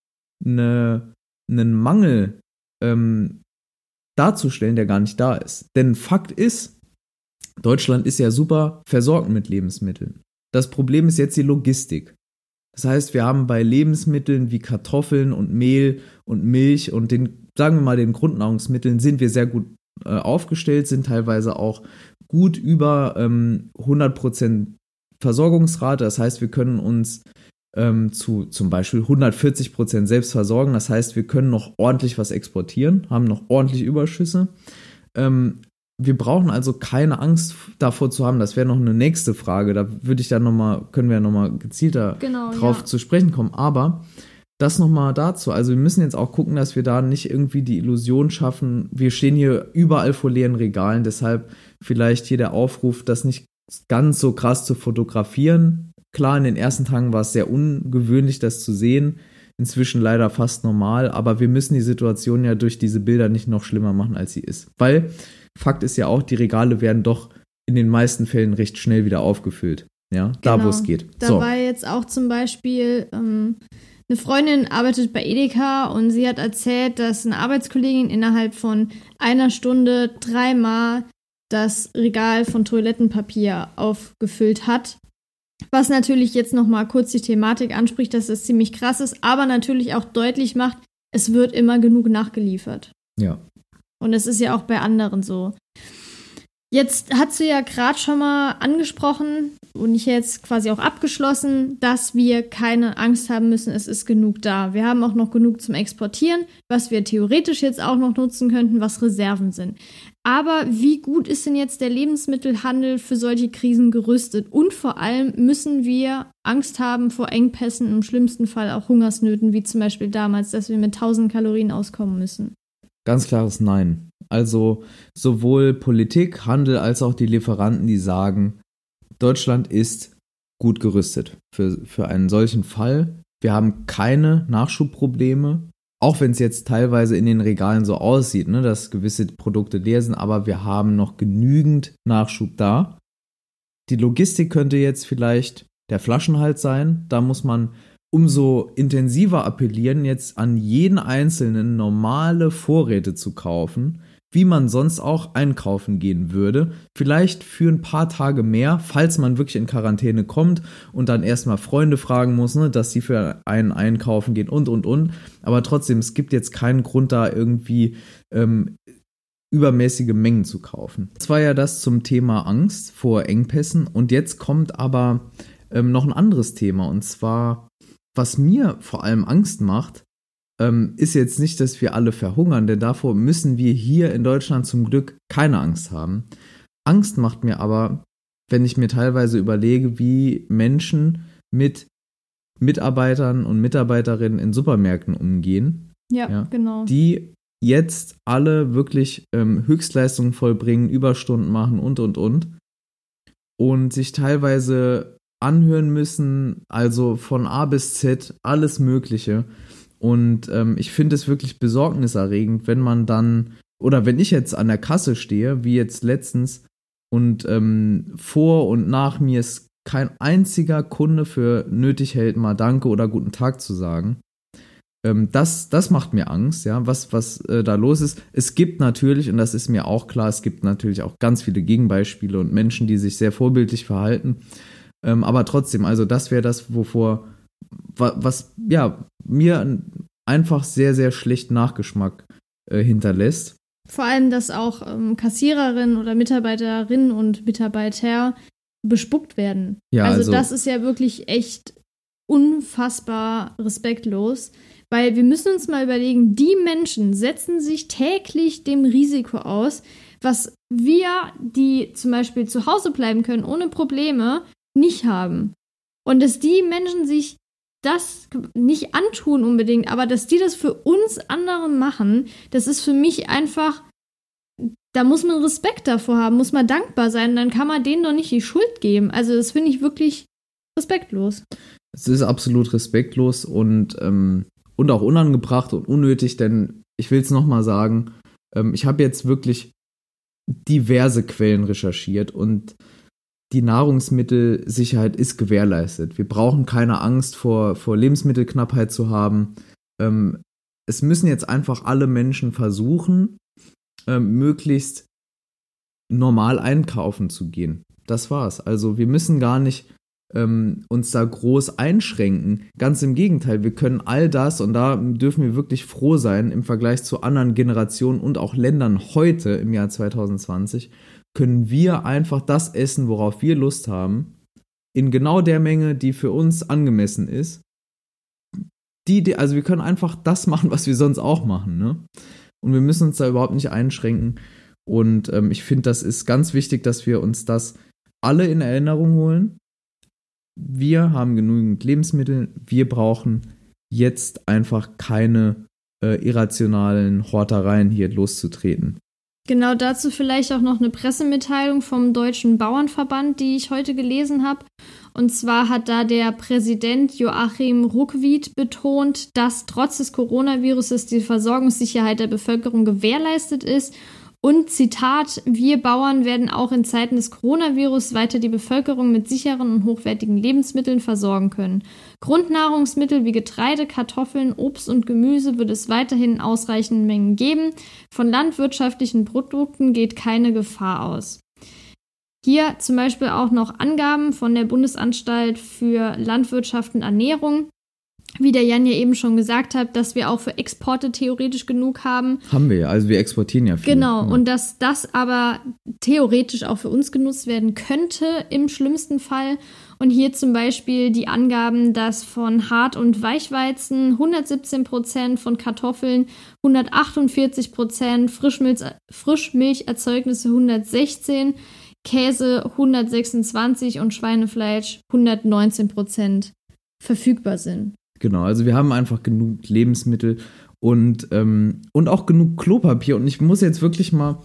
eine, einen Mangel ähm, darzustellen, der gar nicht da ist. Denn Fakt ist, Deutschland ist ja super versorgt mit Lebensmitteln. Das Problem ist jetzt die Logistik. Das heißt, wir haben bei Lebensmitteln wie Kartoffeln und Mehl und Milch und den, sagen wir mal, den Grundnahrungsmitteln sind wir sehr gut äh, aufgestellt, sind teilweise auch gut über ähm, 100% Versorgungsrate. Das heißt, wir können uns ähm, zu zum Beispiel 140% selbst versorgen. Das heißt, wir können noch ordentlich was exportieren, haben noch ordentlich Überschüsse. Ähm, wir brauchen also keine Angst davor zu haben. Das wäre noch eine nächste Frage. Da würde ich dann noch mal, können wir ja nochmal gezielter genau, drauf ja. zu sprechen kommen. Aber das nochmal dazu. Also wir müssen jetzt auch gucken, dass wir da nicht irgendwie die Illusion schaffen. Wir stehen hier überall vor leeren Regalen. Deshalb vielleicht hier der Aufruf, das nicht ganz so krass zu fotografieren. Klar, in den ersten Tagen war es sehr ungewöhnlich, das zu sehen. Inzwischen leider fast normal. Aber wir müssen die Situation ja durch diese Bilder nicht noch schlimmer machen, als sie ist. Weil Fakt ist ja auch, die Regale werden doch in den meisten Fällen recht schnell wieder aufgefüllt. Ja, genau. da wo es geht. Da so. war jetzt auch zum Beispiel ähm, eine Freundin arbeitet bei Edeka und sie hat erzählt, dass eine Arbeitskollegin innerhalb von einer Stunde dreimal das Regal von Toilettenpapier aufgefüllt hat. Was natürlich jetzt nochmal kurz die Thematik anspricht, dass es ziemlich krass ist, aber natürlich auch deutlich macht, es wird immer genug nachgeliefert. Ja. Und es ist ja auch bei anderen so. Jetzt hast du ja gerade schon mal angesprochen und ich jetzt quasi auch abgeschlossen, dass wir keine Angst haben müssen, es ist genug da. Wir haben auch noch genug zum Exportieren, was wir theoretisch jetzt auch noch nutzen könnten, was Reserven sind. Aber wie gut ist denn jetzt der Lebensmittelhandel für solche Krisen gerüstet? Und vor allem müssen wir Angst haben vor Engpässen, im schlimmsten Fall auch Hungersnöten, wie zum Beispiel damals, dass wir mit 1000 Kalorien auskommen müssen. Ganz klares Nein. Also sowohl Politik, Handel als auch die Lieferanten, die sagen, Deutschland ist gut gerüstet für, für einen solchen Fall. Wir haben keine Nachschubprobleme, auch wenn es jetzt teilweise in den Regalen so aussieht, ne, dass gewisse Produkte leer sind, aber wir haben noch genügend Nachschub da. Die Logistik könnte jetzt vielleicht der Flaschenhals sein. Da muss man umso intensiver appellieren, jetzt an jeden Einzelnen normale Vorräte zu kaufen, wie man sonst auch einkaufen gehen würde. Vielleicht für ein paar Tage mehr, falls man wirklich in Quarantäne kommt und dann erstmal Freunde fragen muss, ne, dass sie für einen einkaufen gehen und und und. Aber trotzdem, es gibt jetzt keinen Grund da irgendwie ähm, übermäßige Mengen zu kaufen. Das war ja das zum Thema Angst vor Engpässen und jetzt kommt aber ähm, noch ein anderes Thema und zwar was mir vor allem Angst macht, ähm, ist jetzt nicht, dass wir alle verhungern, denn davor müssen wir hier in Deutschland zum Glück keine Angst haben. Angst macht mir aber, wenn ich mir teilweise überlege, wie Menschen mit Mitarbeitern und Mitarbeiterinnen in Supermärkten umgehen. Ja, ja genau. Die jetzt alle wirklich ähm, Höchstleistungen vollbringen, Überstunden machen und, und, und. Und sich teilweise anhören müssen, also von A bis Z alles Mögliche. Und ähm, ich finde es wirklich besorgniserregend, wenn man dann, oder wenn ich jetzt an der Kasse stehe, wie jetzt letztens, und ähm, vor und nach mir ist kein einziger Kunde für nötig hält, mal Danke oder guten Tag zu sagen. Ähm, das, das macht mir Angst, ja, was, was äh, da los ist. Es gibt natürlich, und das ist mir auch klar, es gibt natürlich auch ganz viele Gegenbeispiele und Menschen, die sich sehr vorbildlich verhalten. Ähm, aber trotzdem, also das wäre das, wovor, was, ja, mir einfach sehr, sehr schlechten Nachgeschmack äh, hinterlässt. Vor allem, dass auch ähm, Kassiererinnen oder Mitarbeiterinnen und Mitarbeiter bespuckt werden. Ja, also, also das ist ja wirklich echt unfassbar respektlos, weil wir müssen uns mal überlegen, die Menschen setzen sich täglich dem Risiko aus, was wir, die zum Beispiel zu Hause bleiben können ohne Probleme, nicht haben. Und dass die Menschen sich das nicht antun unbedingt, aber dass die das für uns anderen machen, das ist für mich einfach, da muss man Respekt davor haben, muss man dankbar sein, dann kann man denen doch nicht die Schuld geben. Also das finde ich wirklich respektlos. Es ist absolut respektlos und, ähm, und auch unangebracht und unnötig, denn ich will es nochmal sagen, ähm, ich habe jetzt wirklich diverse Quellen recherchiert und die Nahrungsmittelsicherheit ist gewährleistet. Wir brauchen keine Angst vor, vor Lebensmittelknappheit zu haben. Ähm, es müssen jetzt einfach alle Menschen versuchen, ähm, möglichst normal einkaufen zu gehen. Das war's. Also wir müssen gar nicht ähm, uns da groß einschränken. Ganz im Gegenteil, wir können all das, und da dürfen wir wirklich froh sein, im Vergleich zu anderen Generationen und auch Ländern heute im Jahr 2020, können wir einfach das essen, worauf wir Lust haben, in genau der Menge, die für uns angemessen ist. Die, also wir können einfach das machen, was wir sonst auch machen, ne? Und wir müssen uns da überhaupt nicht einschränken. Und ähm, ich finde, das ist ganz wichtig, dass wir uns das alle in Erinnerung holen. Wir haben genügend Lebensmittel. Wir brauchen jetzt einfach keine äh, irrationalen Hortereien hier loszutreten. Genau dazu vielleicht auch noch eine Pressemitteilung vom Deutschen Bauernverband, die ich heute gelesen habe. Und zwar hat da der Präsident Joachim Ruckwied betont, dass trotz des Coronavirus die Versorgungssicherheit der Bevölkerung gewährleistet ist und Zitat, wir Bauern werden auch in Zeiten des Coronavirus weiter die Bevölkerung mit sicheren und hochwertigen Lebensmitteln versorgen können. Grundnahrungsmittel wie Getreide, Kartoffeln, Obst und Gemüse wird es weiterhin in ausreichenden Mengen geben. Von landwirtschaftlichen Produkten geht keine Gefahr aus. Hier zum Beispiel auch noch Angaben von der Bundesanstalt für Landwirtschaft und Ernährung wie der Jan ja eben schon gesagt hat, dass wir auch für Exporte theoretisch genug haben. Haben wir ja, also wir exportieren ja viel. Genau, ja. und dass das aber theoretisch auch für uns genutzt werden könnte im schlimmsten Fall. Und hier zum Beispiel die Angaben, dass von Hart- und Weichweizen 117 Prozent, von Kartoffeln 148 Prozent, Frischmilch, Frischmilcherzeugnisse 116, Käse 126 und Schweinefleisch 119 Prozent verfügbar sind. Genau, also wir haben einfach genug Lebensmittel und, ähm, und auch genug Klopapier. Und ich muss jetzt wirklich mal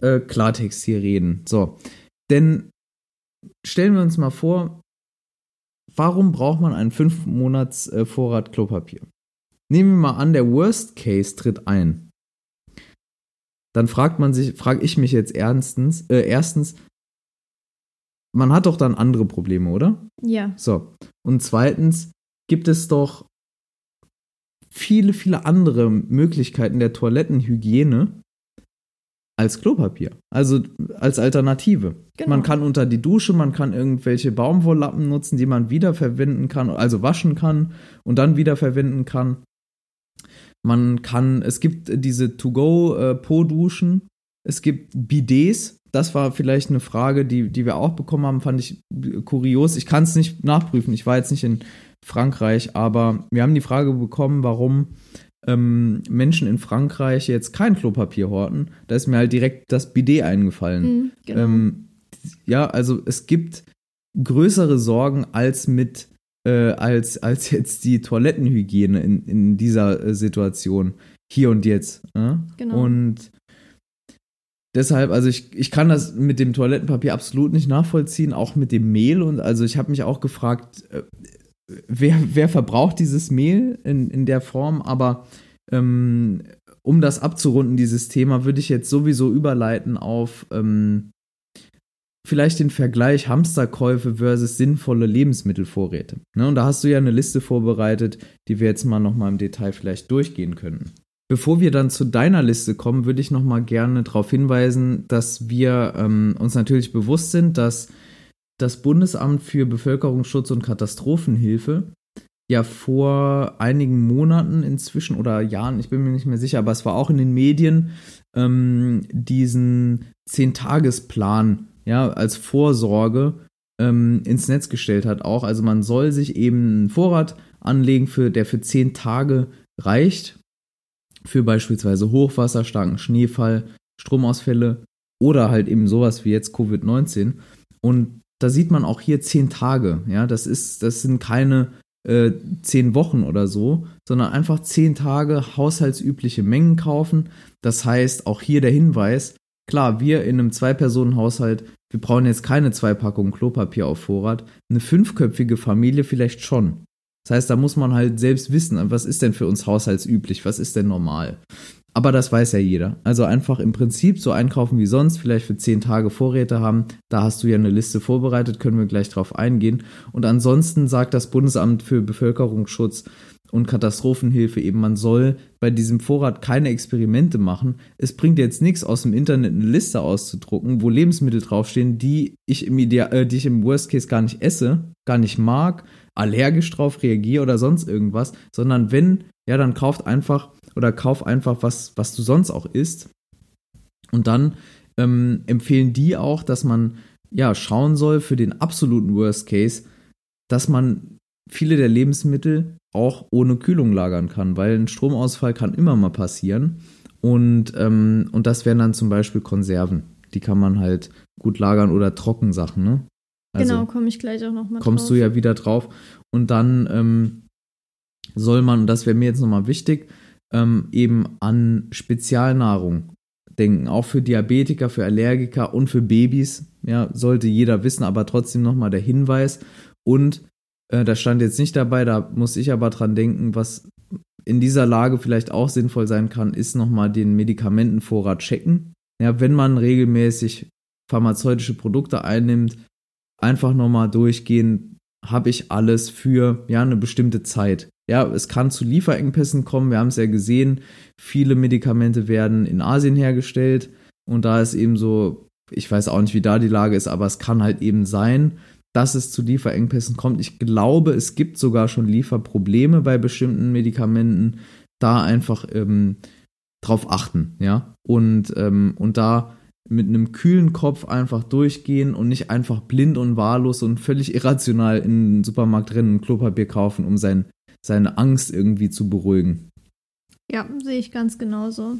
äh, Klartext hier reden. So, denn stellen wir uns mal vor, warum braucht man einen 5 Monats äh, Vorrat Klopapier? Nehmen wir mal an, der Worst Case tritt ein. Dann fragt man sich, frage ich mich jetzt ernstens, äh, erstens, man hat doch dann andere Probleme, oder? Ja. So. Und zweitens, gibt es doch viele, viele andere Möglichkeiten der Toilettenhygiene als Klopapier. Also als Alternative. Genau. Man kann unter die Dusche, man kann irgendwelche Baumwolllappen nutzen, die man wiederverwenden kann, also waschen kann und dann wiederverwenden kann. Man kann, es gibt diese To-Go-Po-Duschen, äh, es gibt Bidets. Das war vielleicht eine Frage, die, die wir auch bekommen haben, fand ich kurios. Ich kann es nicht nachprüfen. Ich war jetzt nicht in Frankreich. Aber wir haben die Frage bekommen, warum ähm, Menschen in Frankreich jetzt kein Klopapier horten. Da ist mir halt direkt das Bidet eingefallen. Mhm, genau. ähm, ja, also es gibt größere Sorgen als mit äh, als, als jetzt die Toilettenhygiene in, in dieser äh, Situation. Hier und jetzt. Äh? Genau. Und deshalb, also ich, ich kann das mit dem Toilettenpapier absolut nicht nachvollziehen, auch mit dem Mehl. Und also ich habe mich auch gefragt, äh, wer, wer verbraucht dieses Mehl in, in der Form, aber ähm, um das abzurunden, dieses Thema, würde ich jetzt sowieso überleiten auf ähm, vielleicht den Vergleich Hamsterkäufe versus sinnvolle Lebensmittelvorräte. Ne? Und da hast du ja eine Liste vorbereitet, die wir jetzt mal nochmal im Detail vielleicht durchgehen könnten. Bevor wir dann zu deiner Liste kommen, würde ich nochmal gerne darauf hinweisen, dass wir ähm, uns natürlich bewusst sind, dass das Bundesamt für Bevölkerungsschutz und Katastrophenhilfe ja vor einigen Monaten inzwischen oder Jahren, ich bin mir nicht mehr sicher, aber es war auch in den Medien, ähm, diesen Zehntagesplan ja, als Vorsorge ähm, ins Netz gestellt hat auch. Also man soll sich eben einen Vorrat anlegen, für, der für zehn Tage reicht, für beispielsweise Hochwasser, starken Schneefall, Stromausfälle oder halt eben sowas wie jetzt Covid-19. Und da sieht man auch hier zehn Tage. Ja, das ist, das sind keine äh, zehn Wochen oder so, sondern einfach zehn Tage haushaltsübliche Mengen kaufen. Das heißt, auch hier der Hinweis, klar, wir in einem Zwei-Personen-Haushalt, wir brauchen jetzt keine zwei Packungen Klopapier auf Vorrat. Eine fünfköpfige Familie vielleicht schon. Das heißt, da muss man halt selbst wissen, was ist denn für uns haushaltsüblich, was ist denn normal. Aber das weiß ja jeder. Also einfach im Prinzip so einkaufen wie sonst, vielleicht für zehn Tage Vorräte haben. Da hast du ja eine Liste vorbereitet, können wir gleich drauf eingehen. Und ansonsten sagt das Bundesamt für Bevölkerungsschutz und Katastrophenhilfe eben, man soll bei diesem Vorrat keine Experimente machen. Es bringt jetzt nichts aus dem Internet eine Liste auszudrucken, wo Lebensmittel draufstehen, die ich im Ideal, äh, die ich im Worst Case gar nicht esse, gar nicht mag, allergisch drauf reagiere oder sonst irgendwas, sondern wenn, ja, dann kauft einfach oder kauf einfach was, was du sonst auch isst. Und dann ähm, empfehlen die auch, dass man ja schauen soll für den absoluten Worst Case, dass man viele der Lebensmittel auch ohne Kühlung lagern kann, weil ein Stromausfall kann immer mal passieren. Und, ähm, und das wären dann zum Beispiel Konserven. Die kann man halt gut lagern oder Trockensachen, ne? Also genau, komme ich gleich auch nochmal drauf. Kommst du ja wieder drauf. Und dann ähm, soll man, und das wäre mir jetzt nochmal wichtig, ähm, eben an Spezialnahrung denken. Auch für Diabetiker, für Allergiker und für Babys. Ja, sollte jeder wissen, aber trotzdem nochmal der Hinweis. Und äh, da stand jetzt nicht dabei, da muss ich aber dran denken, was in dieser Lage vielleicht auch sinnvoll sein kann, ist nochmal den Medikamentenvorrat checken. Ja, wenn man regelmäßig pharmazeutische Produkte einnimmt, einfach nochmal durchgehen, habe ich alles für ja eine bestimmte Zeit ja, es kann zu Lieferengpässen kommen. Wir haben es ja gesehen, viele Medikamente werden in Asien hergestellt und da ist eben so, ich weiß auch nicht, wie da die Lage ist, aber es kann halt eben sein, dass es zu Lieferengpässen kommt. Ich glaube, es gibt sogar schon Lieferprobleme bei bestimmten Medikamenten. Da einfach ähm, drauf achten, ja, und, ähm, und da mit einem kühlen Kopf einfach durchgehen und nicht einfach blind und wahllos und völlig irrational in den Supermarkt rennen und Klopapier kaufen, um sein seine Angst irgendwie zu beruhigen. Ja, sehe ich ganz genauso.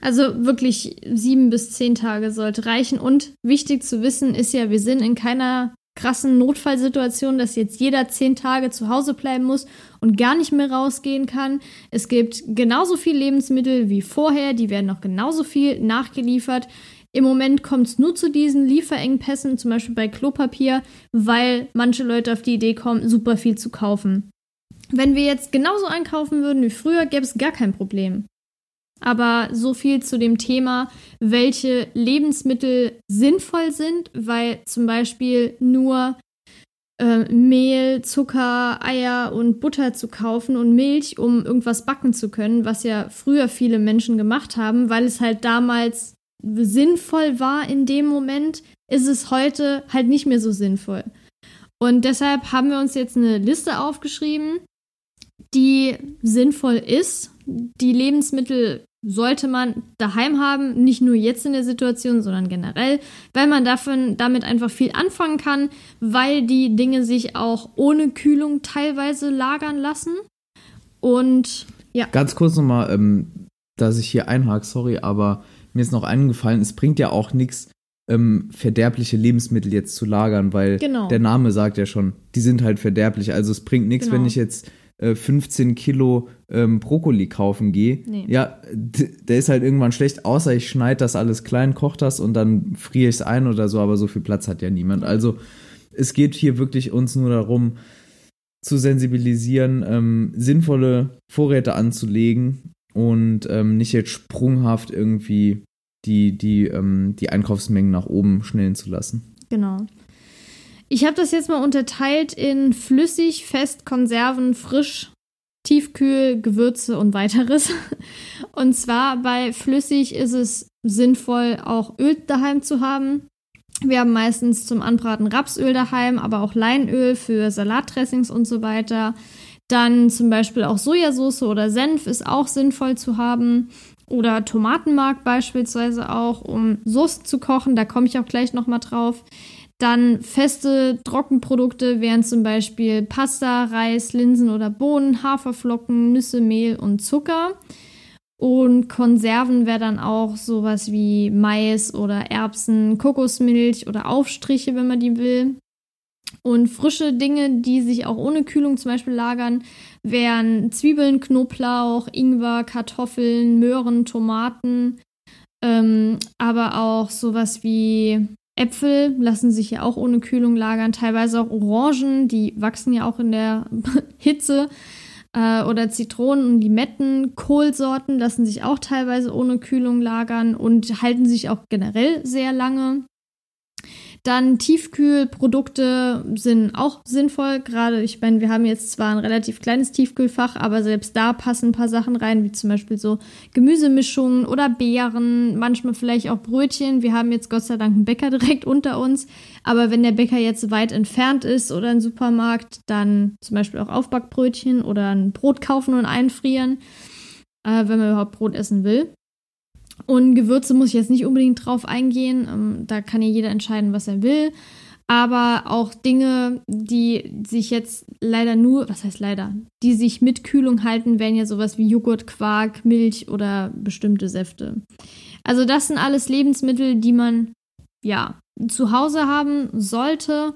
Also wirklich sieben bis zehn Tage sollte reichen. Und wichtig zu wissen ist ja, wir sind in keiner krassen Notfallsituation, dass jetzt jeder zehn Tage zu Hause bleiben muss und gar nicht mehr rausgehen kann. Es gibt genauso viel Lebensmittel wie vorher, die werden noch genauso viel nachgeliefert. Im Moment kommt es nur zu diesen Lieferengpässen, zum Beispiel bei Klopapier, weil manche Leute auf die Idee kommen, super viel zu kaufen. Wenn wir jetzt genauso einkaufen würden wie früher, gäbe es gar kein Problem. Aber so viel zu dem Thema, welche Lebensmittel sinnvoll sind, weil zum Beispiel nur äh, Mehl, Zucker, Eier und Butter zu kaufen und Milch, um irgendwas backen zu können, was ja früher viele Menschen gemacht haben, weil es halt damals sinnvoll war in dem Moment, ist es heute halt nicht mehr so sinnvoll. Und deshalb haben wir uns jetzt eine Liste aufgeschrieben die sinnvoll ist. Die Lebensmittel sollte man daheim haben, nicht nur jetzt in der Situation, sondern generell, weil man davon, damit einfach viel anfangen kann, weil die Dinge sich auch ohne Kühlung teilweise lagern lassen. Und ja. Ganz kurz nochmal, ähm, dass ich hier einhake, sorry, aber mir ist noch eingefallen, es bringt ja auch nichts, ähm, verderbliche Lebensmittel jetzt zu lagern, weil genau. der Name sagt ja schon, die sind halt verderblich. Also es bringt nichts, genau. wenn ich jetzt 15 äh, Kilo ähm, Brokkoli kaufen gehe, nee. ja, der ist halt irgendwann schlecht, außer ich schneide das alles klein, koche das und dann friere ich es ein oder so, aber so viel Platz hat ja niemand. Also es geht hier wirklich uns nur darum, zu sensibilisieren, ähm, sinnvolle Vorräte anzulegen und ähm, nicht jetzt sprunghaft irgendwie die, die, ähm, die Einkaufsmengen nach oben schnellen zu lassen. Genau. Ich habe das jetzt mal unterteilt in flüssig, fest, Konserven, frisch, tiefkühl, Gewürze und weiteres. Und zwar bei flüssig ist es sinnvoll, auch Öl daheim zu haben. Wir haben meistens zum Anbraten Rapsöl daheim, aber auch Leinöl für Salatdressings und so weiter. Dann zum Beispiel auch Sojasauce oder Senf ist auch sinnvoll zu haben. Oder Tomatenmark beispielsweise auch, um Soße zu kochen. Da komme ich auch gleich nochmal drauf. Dann feste Trockenprodukte wären zum Beispiel Pasta, Reis, Linsen oder Bohnen, Haferflocken, Nüsse, Mehl und Zucker. Und Konserven wäre dann auch sowas wie Mais oder Erbsen, Kokosmilch oder Aufstriche, wenn man die will. Und frische Dinge, die sich auch ohne Kühlung zum Beispiel lagern, wären Zwiebeln, Knoblauch, Ingwer, Kartoffeln, Möhren, Tomaten, ähm, aber auch sowas wie Äpfel lassen sich ja auch ohne Kühlung lagern, teilweise auch Orangen, die wachsen ja auch in der Hitze. Äh, oder Zitronen und Limetten, Kohlsorten lassen sich auch teilweise ohne Kühlung lagern und halten sich auch generell sehr lange. Dann Tiefkühlprodukte sind auch sinnvoll. Gerade, ich meine, wir haben jetzt zwar ein relativ kleines Tiefkühlfach, aber selbst da passen ein paar Sachen rein, wie zum Beispiel so Gemüsemischungen oder Beeren, manchmal vielleicht auch Brötchen. Wir haben jetzt Gott sei Dank einen Bäcker direkt unter uns. Aber wenn der Bäcker jetzt weit entfernt ist oder ein Supermarkt, dann zum Beispiel auch Aufbackbrötchen oder ein Brot kaufen und einfrieren, äh, wenn man überhaupt Brot essen will. Und Gewürze muss ich jetzt nicht unbedingt drauf eingehen. Ähm, da kann ja jeder entscheiden, was er will. Aber auch Dinge, die sich jetzt leider nur, was heißt leider, die sich mit Kühlung halten, wären ja sowas wie Joghurt, Quark, Milch oder bestimmte Säfte. Also das sind alles Lebensmittel, die man ja zu Hause haben sollte.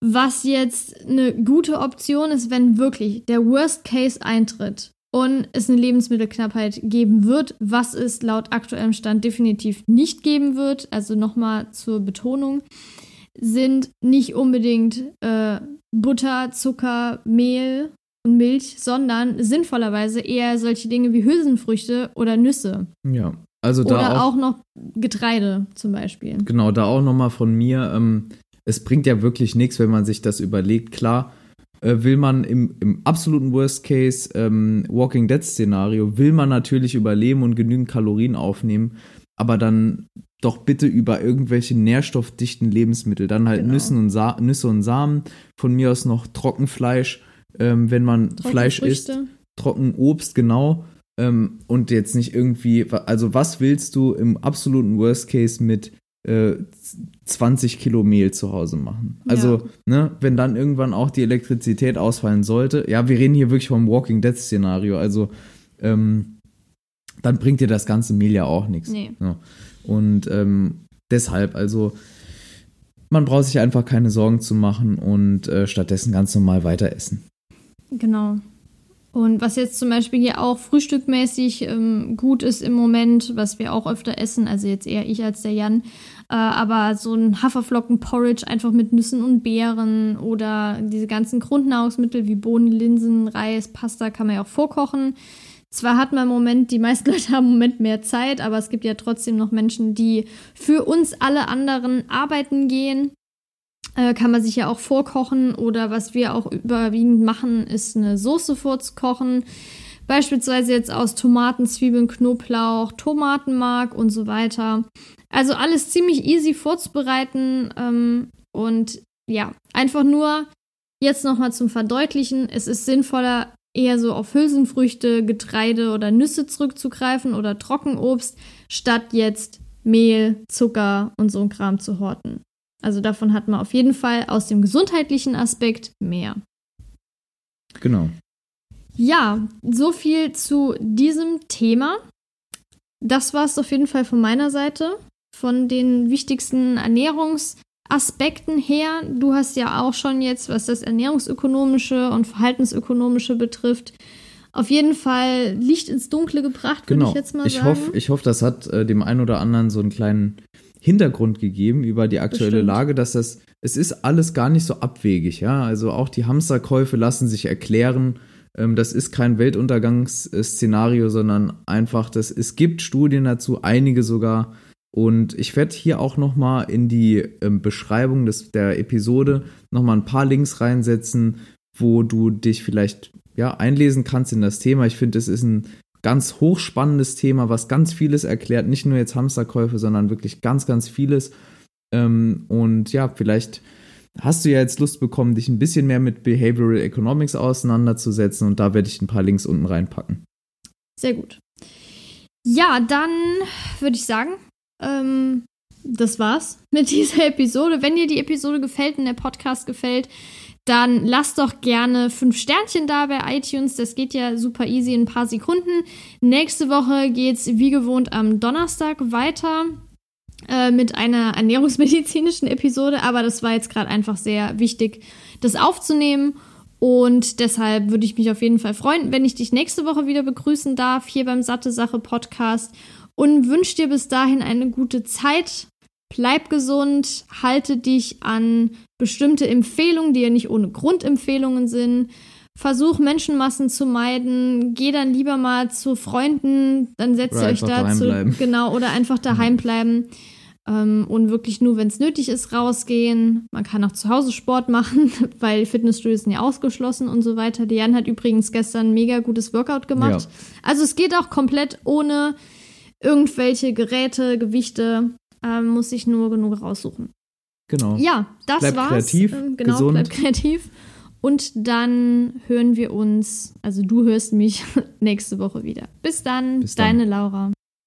Was jetzt eine gute Option ist, wenn wirklich der Worst Case eintritt und es eine Lebensmittelknappheit geben wird, was es laut aktuellem Stand definitiv nicht geben wird, also nochmal zur Betonung, sind nicht unbedingt äh, Butter, Zucker, Mehl und Milch, sondern sinnvollerweise eher solche Dinge wie Hülsenfrüchte oder Nüsse. Ja, also da oder auch, auch noch Getreide zum Beispiel. Genau, da auch nochmal von mir. Ähm, es bringt ja wirklich nichts, wenn man sich das überlegt. Klar, will man im, im absoluten Worst Case ähm, Walking Dead Szenario, will man natürlich überleben und genügend Kalorien aufnehmen, aber dann doch bitte über irgendwelche nährstoffdichten Lebensmittel, dann halt genau. Nüssen und Sa Nüsse und Samen, von mir aus noch Trockenfleisch, ähm, wenn man Fleisch isst, Trockenobst, genau. Ähm, und jetzt nicht irgendwie, also was willst du im absoluten Worst Case mit 20 äh, Kilo Mehl zu Hause machen. Also, ja. ne, wenn dann irgendwann auch die Elektrizität ausfallen sollte, ja, wir reden hier wirklich vom Walking Dead Szenario, also ähm, dann bringt dir das ganze Mehl ja auch nichts. Nee. Ja. Und ähm, deshalb, also man braucht sich einfach keine Sorgen zu machen und äh, stattdessen ganz normal weiter essen. Genau. Und was jetzt zum Beispiel hier auch frühstückmäßig ähm, gut ist im Moment, was wir auch öfter essen, also jetzt eher ich als der Jan, äh, aber so ein Haferflocken-Porridge einfach mit Nüssen und Beeren oder diese ganzen Grundnahrungsmittel wie Bohnen, Linsen, Reis, Pasta kann man ja auch vorkochen. Zwar hat man im Moment, die meisten Leute haben im Moment mehr Zeit, aber es gibt ja trotzdem noch Menschen, die für uns alle anderen arbeiten gehen äh, kann man sich ja auch vorkochen oder was wir auch überwiegend machen, ist eine Soße vorzukochen. Beispielsweise jetzt aus Tomaten, Zwiebeln, Knoblauch, Tomatenmark und so weiter. Also alles ziemlich easy vorzubereiten ähm, und ja, einfach nur jetzt nochmal zum Verdeutlichen. Es ist sinnvoller, eher so auf Hülsenfrüchte, Getreide oder Nüsse zurückzugreifen oder Trockenobst, statt jetzt Mehl, Zucker und so ein Kram zu horten. Also davon hat man auf jeden Fall aus dem gesundheitlichen Aspekt mehr. Genau. Ja, so viel zu diesem Thema. Das war es auf jeden Fall von meiner Seite. Von den wichtigsten Ernährungsaspekten her. Du hast ja auch schon jetzt, was das ernährungsökonomische und verhaltensökonomische betrifft, auf jeden Fall Licht ins Dunkle gebracht, genau. würde ich jetzt mal ich sagen. Hoff, ich hoffe, das hat äh, dem einen oder anderen so einen kleinen Hintergrund gegeben über die aktuelle Bestimmt. Lage, dass das, es ist alles gar nicht so abwegig, ja. Also auch die Hamsterkäufe lassen sich erklären. Ähm, das ist kein Weltuntergangsszenario, sondern einfach, dass es gibt Studien dazu, einige sogar. Und ich werde hier auch nochmal in die ähm, Beschreibung des, der Episode nochmal ein paar Links reinsetzen, wo du dich vielleicht ja, einlesen kannst in das Thema. Ich finde, es ist ein ganz hochspannendes Thema, was ganz vieles erklärt. Nicht nur jetzt Hamsterkäufe, sondern wirklich ganz, ganz vieles. Ähm, und ja, vielleicht hast du ja jetzt Lust bekommen, dich ein bisschen mehr mit Behavioral Economics auseinanderzusetzen. Und da werde ich ein paar Links unten reinpacken. Sehr gut. Ja, dann würde ich sagen, ähm, das war's mit dieser Episode. Wenn dir die Episode gefällt und der Podcast gefällt, dann lasst doch gerne fünf Sternchen da bei iTunes. Das geht ja super easy in ein paar Sekunden. Nächste Woche geht's wie gewohnt am Donnerstag weiter. äh, mit einer ernährungsmedizinischen Episode, aber das war jetzt gerade einfach sehr wichtig, das aufzunehmen. Und deshalb würde ich mich auf jeden Fall freuen, wenn ich dich nächste Woche wieder begrüßen darf, hier beim Satte Sache Podcast. Und wünsche dir bis dahin eine gute Zeit. Bleib gesund, halte dich an bestimmte Empfehlungen, die ja nicht ohne Grundempfehlungen sind. Versuch Menschenmassen zu meiden, geh dann lieber mal zu Freunden, dann setzt Oder ihr euch dazu. Genau, oder einfach daheim bleiben. Ähm, und wirklich nur, wenn es nötig ist, rausgehen. Man kann auch zu Hause Sport machen, weil Fitnessstudios sind ja ausgeschlossen und so weiter. Diane hat übrigens gestern ein mega gutes Workout gemacht. Ja. Also es geht auch komplett ohne irgendwelche Geräte, Gewichte. Ähm, muss ich nur genug raussuchen. Genau. Ja, das Bleibt war's. kreativ, Ähm, genau, gesund. bleibt kreativ. Und dann hören wir uns, also du hörst mich nächste Woche wieder. Bis dann, Bis dann. deine Laura.